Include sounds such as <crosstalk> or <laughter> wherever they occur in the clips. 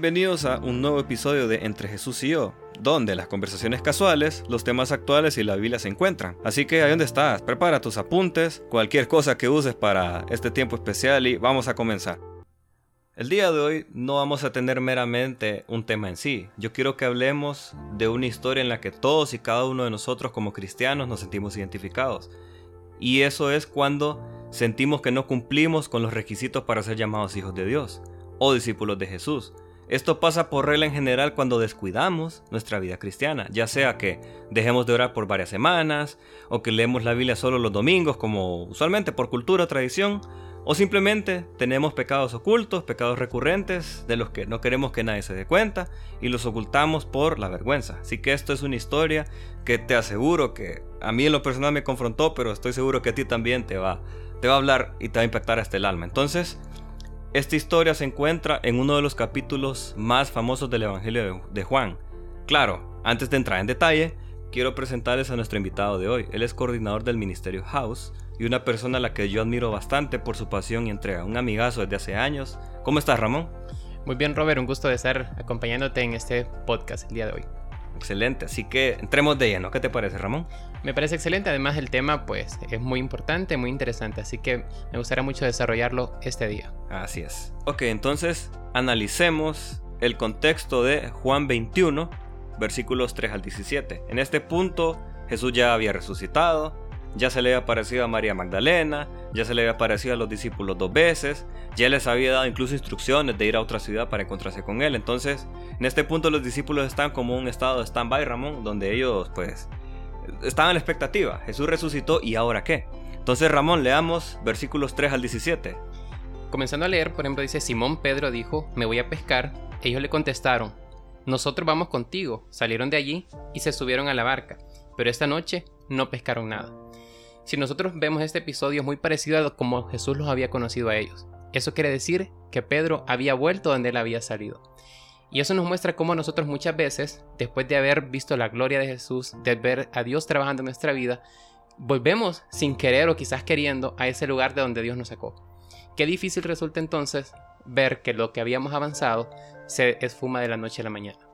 Bienvenidos a un nuevo episodio de Entre Jesús y yo, donde las conversaciones casuales, los temas actuales y la Biblia se encuentran. Así que ahí donde estás, prepara tus apuntes, cualquier cosa que uses para este tiempo especial y vamos a comenzar. El día de hoy no vamos a tener meramente un tema en sí. Yo quiero que hablemos de una historia en la que todos y cada uno de nosotros como cristianos nos sentimos identificados. Y eso es cuando sentimos que no cumplimos con los requisitos para ser llamados hijos de Dios o discípulos de Jesús. Esto pasa por regla en general cuando descuidamos nuestra vida cristiana, ya sea que dejemos de orar por varias semanas, o que leemos la Biblia solo los domingos, como usualmente por cultura o tradición, o simplemente tenemos pecados ocultos, pecados recurrentes, de los que no queremos que nadie se dé cuenta y los ocultamos por la vergüenza. Así que esto es una historia que te aseguro que a mí en lo personal me confrontó, pero estoy seguro que a ti también te va, te va a hablar y te va a impactar hasta el alma. Entonces, esta historia se encuentra en uno de los capítulos más famosos del Evangelio de Juan. Claro, antes de entrar en detalle, quiero presentarles a nuestro invitado de hoy. Él es coordinador del Ministerio House y una persona a la que yo admiro bastante por su pasión y entrega, un amigazo desde hace años. ¿Cómo estás, Ramón? Muy bien, Robert, un gusto de estar acompañándote en este podcast el día de hoy. Excelente, así que entremos de lleno. ¿Qué te parece, Ramón? Me parece excelente, además el tema pues es muy importante, muy interesante, así que me gustaría mucho desarrollarlo este día. Así es. Ok, entonces analicemos el contexto de Juan 21, versículos 3 al 17. En este punto Jesús ya había resucitado, ya se le había aparecido a María Magdalena, ya se le había aparecido a los discípulos dos veces, ya les había dado incluso instrucciones de ir a otra ciudad para encontrarse con él. Entonces, en este punto los discípulos están como un estado de stand-by, Ramón, donde ellos pues estaban en la expectativa. Jesús resucitó y ahora qué. Entonces, Ramón, leamos versículos 3 al 17. Comenzando a leer, por ejemplo, dice Simón Pedro dijo, me voy a pescar. Ellos le contestaron, nosotros vamos contigo. Salieron de allí y se subieron a la barca, pero esta noche no pescaron nada. Si nosotros vemos este episodio es muy parecido a como Jesús los había conocido a ellos. Eso quiere decir que Pedro había vuelto donde él había salido. Y eso nos muestra cómo nosotros muchas veces, después de haber visto la gloria de Jesús, de ver a Dios trabajando en nuestra vida, volvemos sin querer o quizás queriendo a ese lugar de donde Dios nos sacó. Qué difícil resulta entonces ver que lo que habíamos avanzado se esfuma de la noche a la mañana.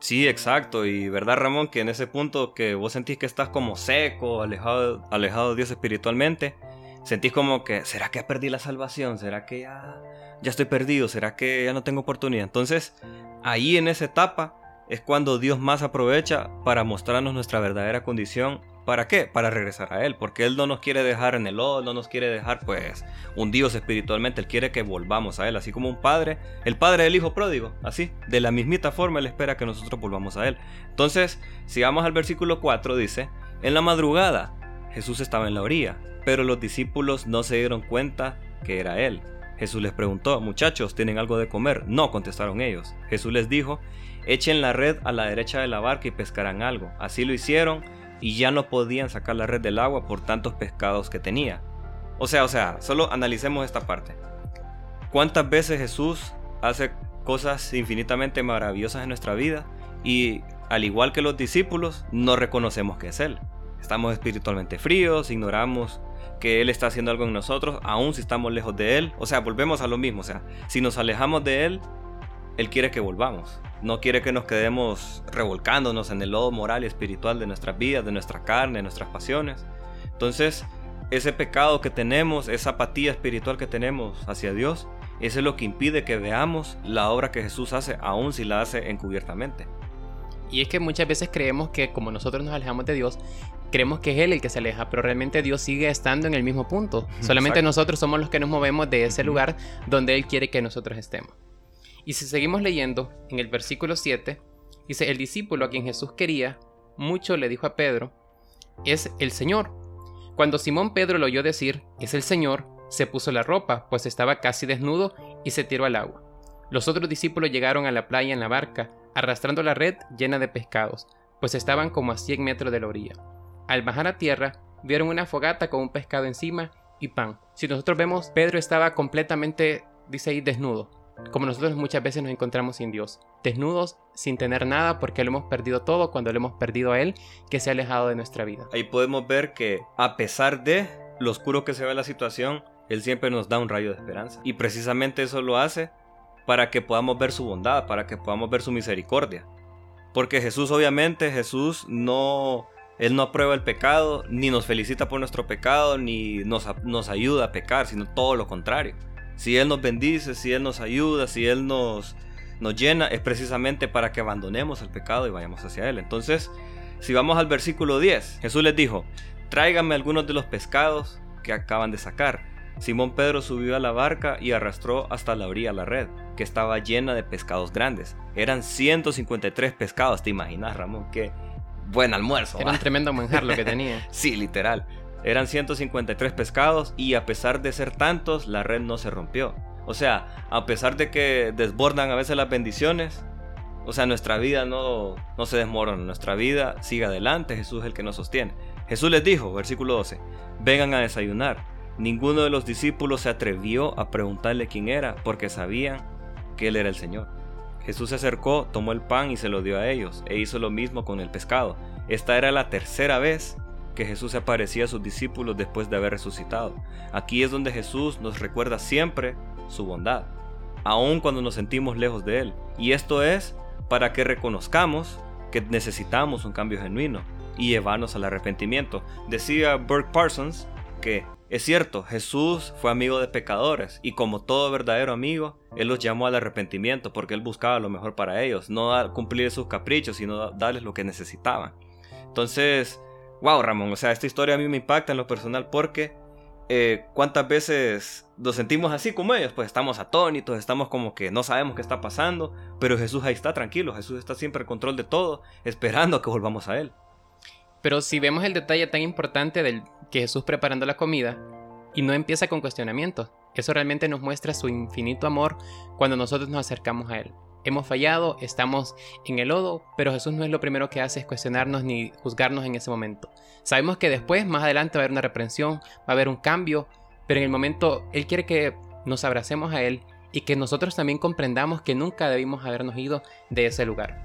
Sí, exacto. Y verdad, Ramón, que en ese punto que vos sentís que estás como seco, alejado, alejado de Dios espiritualmente, sentís como que, ¿será que perdí la salvación? ¿Será que ya, ya estoy perdido? ¿Será que ya no tengo oportunidad? Entonces, ahí en esa etapa es cuando Dios más aprovecha para mostrarnos nuestra verdadera condición ¿Para qué? Para regresar a Él, porque Él no nos quiere dejar en el lodo, no nos quiere dejar pues hundidos espiritualmente, Él quiere que volvamos a Él, así como un padre, el padre del hijo pródigo, así, de la mismita forma Él espera que nosotros volvamos a Él. Entonces, si vamos al versículo 4, dice, en la madrugada Jesús estaba en la orilla, pero los discípulos no se dieron cuenta que era Él. Jesús les preguntó, muchachos, ¿tienen algo de comer? No, contestaron ellos. Jesús les dijo, echen la red a la derecha de la barca y pescarán algo. Así lo hicieron y ya no podían sacar la red del agua por tantos pescados que tenía. O sea, o sea, solo analicemos esta parte. ¿Cuántas veces Jesús hace cosas infinitamente maravillosas en nuestra vida y al igual que los discípulos no reconocemos que es Él? Estamos espiritualmente fríos, ignoramos que Él está haciendo algo en nosotros, aun si estamos lejos de Él. O sea, volvemos a lo mismo. O sea, si nos alejamos de Él, Él quiere que volvamos. No quiere que nos quedemos revolcándonos en el lodo moral y espiritual de nuestras vidas, de nuestra carne, de nuestras pasiones. Entonces, ese pecado que tenemos, esa apatía espiritual que tenemos hacia Dios, eso es lo que impide que veamos la obra que Jesús hace, aun si la hace encubiertamente. Y es que muchas veces creemos que como nosotros nos alejamos de Dios, creemos que es Él el que se aleja, pero realmente Dios sigue estando en el mismo punto. Solamente nosotros somos los que nos movemos de ese lugar donde Él quiere que nosotros estemos. Y si seguimos leyendo, en el versículo 7, dice, el discípulo a quien Jesús quería, mucho le dijo a Pedro, es el Señor. Cuando Simón Pedro lo oyó decir, es el Señor, se puso la ropa, pues estaba casi desnudo, y se tiró al agua. Los otros discípulos llegaron a la playa en la barca, arrastrando la red llena de pescados, pues estaban como a 100 metros de la orilla. Al bajar a tierra, vieron una fogata con un pescado encima y pan. Si nosotros vemos, Pedro estaba completamente, dice ahí, desnudo como nosotros muchas veces nos encontramos sin Dios, desnudos, sin tener nada porque lo hemos perdido todo cuando lo hemos perdido a Él, que se ha alejado de nuestra vida. Ahí podemos ver que a pesar de lo oscuro que se ve la situación, Él siempre nos da un rayo de esperanza. Y precisamente eso lo hace para que podamos ver su bondad, para que podamos ver su misericordia. Porque Jesús obviamente, Jesús no, Él no aprueba el pecado, ni nos felicita por nuestro pecado, ni nos, nos ayuda a pecar, sino todo lo contrario. Si Él nos bendice, si Él nos ayuda, si Él nos, nos llena, es precisamente para que abandonemos el pecado y vayamos hacia Él. Entonces, si vamos al versículo 10, Jesús les dijo, tráigame algunos de los pescados que acaban de sacar. Simón Pedro subió a la barca y arrastró hasta la orilla la red, que estaba llena de pescados grandes. Eran 153 pescados, ¿te imaginas, Ramón? Qué buen almuerzo. Era un tremendo manjar lo que <laughs> tenía. sí, literal. Eran 153 pescados y a pesar de ser tantos, la red no se rompió. O sea, a pesar de que desbordan a veces las bendiciones, o sea, nuestra vida no, no se desmorona, nuestra vida sigue adelante, Jesús es el que nos sostiene. Jesús les dijo, versículo 12, vengan a desayunar. Ninguno de los discípulos se atrevió a preguntarle quién era, porque sabían que él era el Señor. Jesús se acercó, tomó el pan y se lo dio a ellos, e hizo lo mismo con el pescado. Esta era la tercera vez que Jesús se aparecía a sus discípulos después de haber resucitado. Aquí es donde Jesús nos recuerda siempre su bondad, aun cuando nos sentimos lejos de Él. Y esto es para que reconozcamos que necesitamos un cambio genuino y llevarnos al arrepentimiento. Decía Burke Parsons que es cierto, Jesús fue amigo de pecadores y como todo verdadero amigo, Él los llamó al arrepentimiento porque Él buscaba lo mejor para ellos, no cumplir sus caprichos, sino darles lo que necesitaban. Entonces, wow, Ramón, o sea, esta historia a mí me impacta en lo personal porque eh, cuántas veces nos sentimos así como ellos, pues estamos atónitos, estamos como que no sabemos qué está pasando, pero Jesús ahí está tranquilo, Jesús está siempre en control de todo, esperando a que volvamos a Él. Pero si vemos el detalle tan importante del que Jesús preparando la comida, y no empieza con cuestionamientos, eso realmente nos muestra su infinito amor cuando nosotros nos acercamos a Él. Hemos fallado, estamos en el lodo, pero Jesús no es lo primero que hace es cuestionarnos ni juzgarnos en ese momento. Sabemos que después, más adelante, va a haber una reprensión, va a haber un cambio, pero en el momento Él quiere que nos abracemos a Él y que nosotros también comprendamos que nunca debimos habernos ido de ese lugar.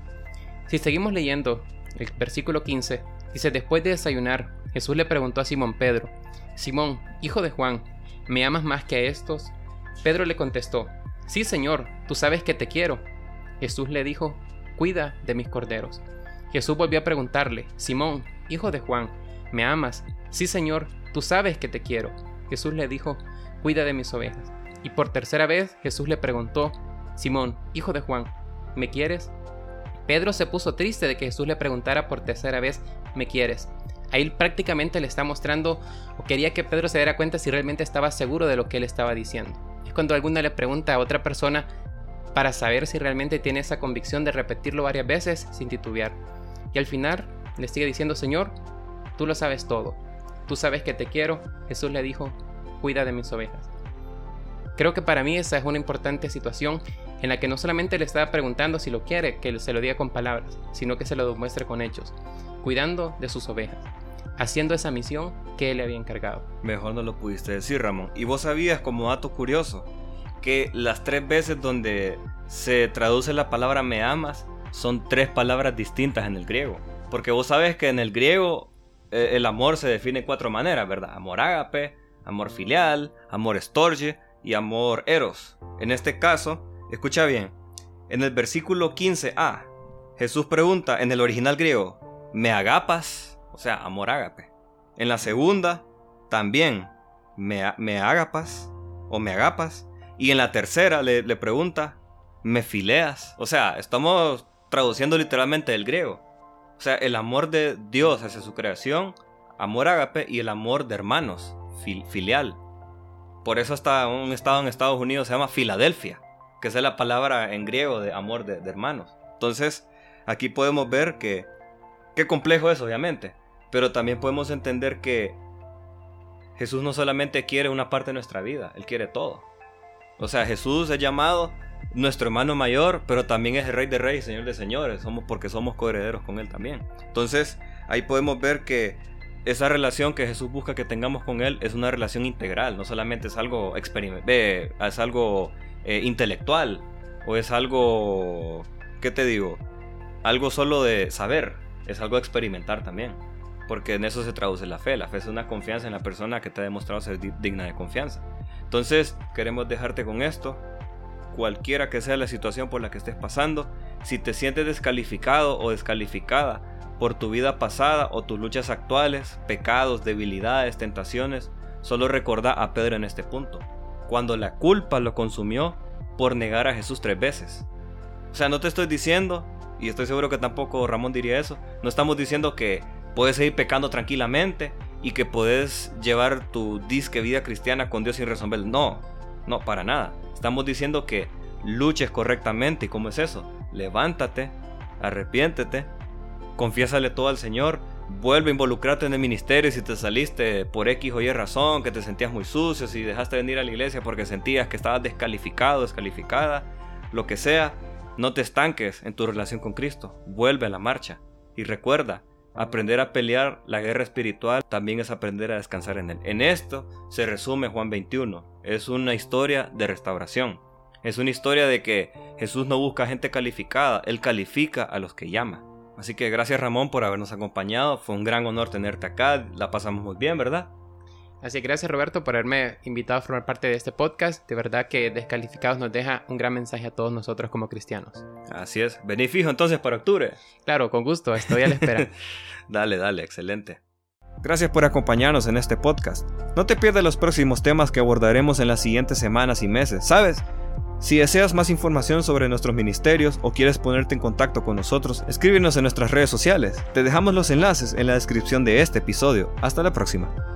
Si seguimos leyendo el versículo 15, dice, después de desayunar, Jesús le preguntó a Simón Pedro, Simón, hijo de Juan, ¿me amas más que a estos? Pedro le contestó, Sí, Señor, tú sabes que te quiero. Jesús le dijo, Cuida de mis corderos. Jesús volvió a preguntarle, Simón, hijo de Juan, ¿me amas? Sí, Señor, tú sabes que te quiero. Jesús le dijo, Cuida de mis ovejas. Y por tercera vez Jesús le preguntó, Simón, hijo de Juan, ¿me quieres? Pedro se puso triste de que Jesús le preguntara por tercera vez, ¿me quieres? Ahí prácticamente le está mostrando o quería que Pedro se diera cuenta si realmente estaba seguro de lo que él estaba diciendo. Es cuando alguna le pregunta a otra persona para saber si realmente tiene esa convicción de repetirlo varias veces sin titubear. Y al final le sigue diciendo, Señor, tú lo sabes todo. Tú sabes que te quiero. Jesús le dijo, cuida de mis ovejas. Creo que para mí esa es una importante situación en la que no solamente le estaba preguntando si lo quiere, que se lo diga con palabras, sino que se lo demuestre con hechos cuidando de sus ovejas, haciendo esa misión que él le había encargado. Mejor no lo pudiste decir, Ramón. Y vos sabías, como dato curioso, que las tres veces donde se traduce la palabra me amas son tres palabras distintas en el griego. Porque vos sabes que en el griego eh, el amor se define de cuatro maneras, ¿verdad? Amor ágape, amor filial, amor estorge y amor eros. En este caso, escucha bien, en el versículo 15a, Jesús pregunta en el original griego, me agapas, o sea, amor ágape. En la segunda, también me, me agapas o me agapas. Y en la tercera le, pregunta, me fileas. O sea, estamos traduciendo literalmente del griego. O sea, el amor de Dios hacia su creación, amor ágape, y el amor de hermanos, filial. Por eso hasta un estado en Estados Unidos se llama Filadelfia, que es la palabra en griego de amor de hermanos. Entonces, aquí podemos ver que Qué complejo es, obviamente. Pero también podemos entender que Jesús no solamente quiere una parte de nuestra vida, Él quiere todo. O sea, Jesús es llamado nuestro hermano mayor, pero también es el rey de reyes, señor de señores, somos porque somos coherederos con él también. Entonces, ahí podemos ver que esa relación que Jesús busca que tengamos con él es una relación integral, no solamente es algo es algo eh, intelectual o es algo ¿qué te digo? Algo solo de saber, es algo a experimentar también. Porque en eso se traduce la fe. La fe es una confianza en la persona que te ha demostrado ser digna de confianza. Entonces, queremos dejarte con esto. cualquiera que sea la situación por la que estés pasando, si te sientes descalificado o descalificada por tu vida pasada o tus luchas actuales, pecados, debilidades, tentaciones, solo recordá a Pedro en este punto, cuando la culpa lo consumió por negar a Jesús tres veces. O sea, no te estoy diciendo, y estoy seguro que tampoco Ramón diría eso, no estamos diciendo que puedes seguir pecando tranquilamente y que puedes llevar tu disque vida cristiana con Dios sin resolver. No, no, para nada. Estamos diciendo que luches correctamente. ¿Y cómo es eso? Levántate, arrepiéntete, confiésale todo al Señor, vuelve a involucrarte en el ministerio si te saliste por X o Y razón, que te sentías muy sucio, si dejaste de venir a la iglesia porque sentías que estabas descalificado, descalificada, lo que sea, no te estanques en tu relación con Cristo, vuelve a la marcha y recuerda, aprender a pelear la guerra espiritual también es aprender a descansar en Él. En esto se resume Juan 21, es una historia de restauración. Es una historia de que Jesús no busca gente calificada, Él califica a los que llama. Así que gracias Ramón por habernos acompañado. Fue un gran honor tenerte acá. La pasamos muy bien, ¿verdad? Así que gracias Roberto por haberme invitado a formar parte de este podcast. De verdad que Descalificados nos deja un gran mensaje a todos nosotros como cristianos. Así es. Vení fijo entonces para octubre. Claro, con gusto. Estoy a la espera. <laughs> dale, dale, excelente. Gracias por acompañarnos en este podcast. No te pierdas los próximos temas que abordaremos en las siguientes semanas y meses. ¿Sabes? Si deseas más información sobre nuestros ministerios o quieres ponerte en contacto con nosotros, escríbenos en nuestras redes sociales. Te dejamos los enlaces en la descripción de este episodio. Hasta la próxima.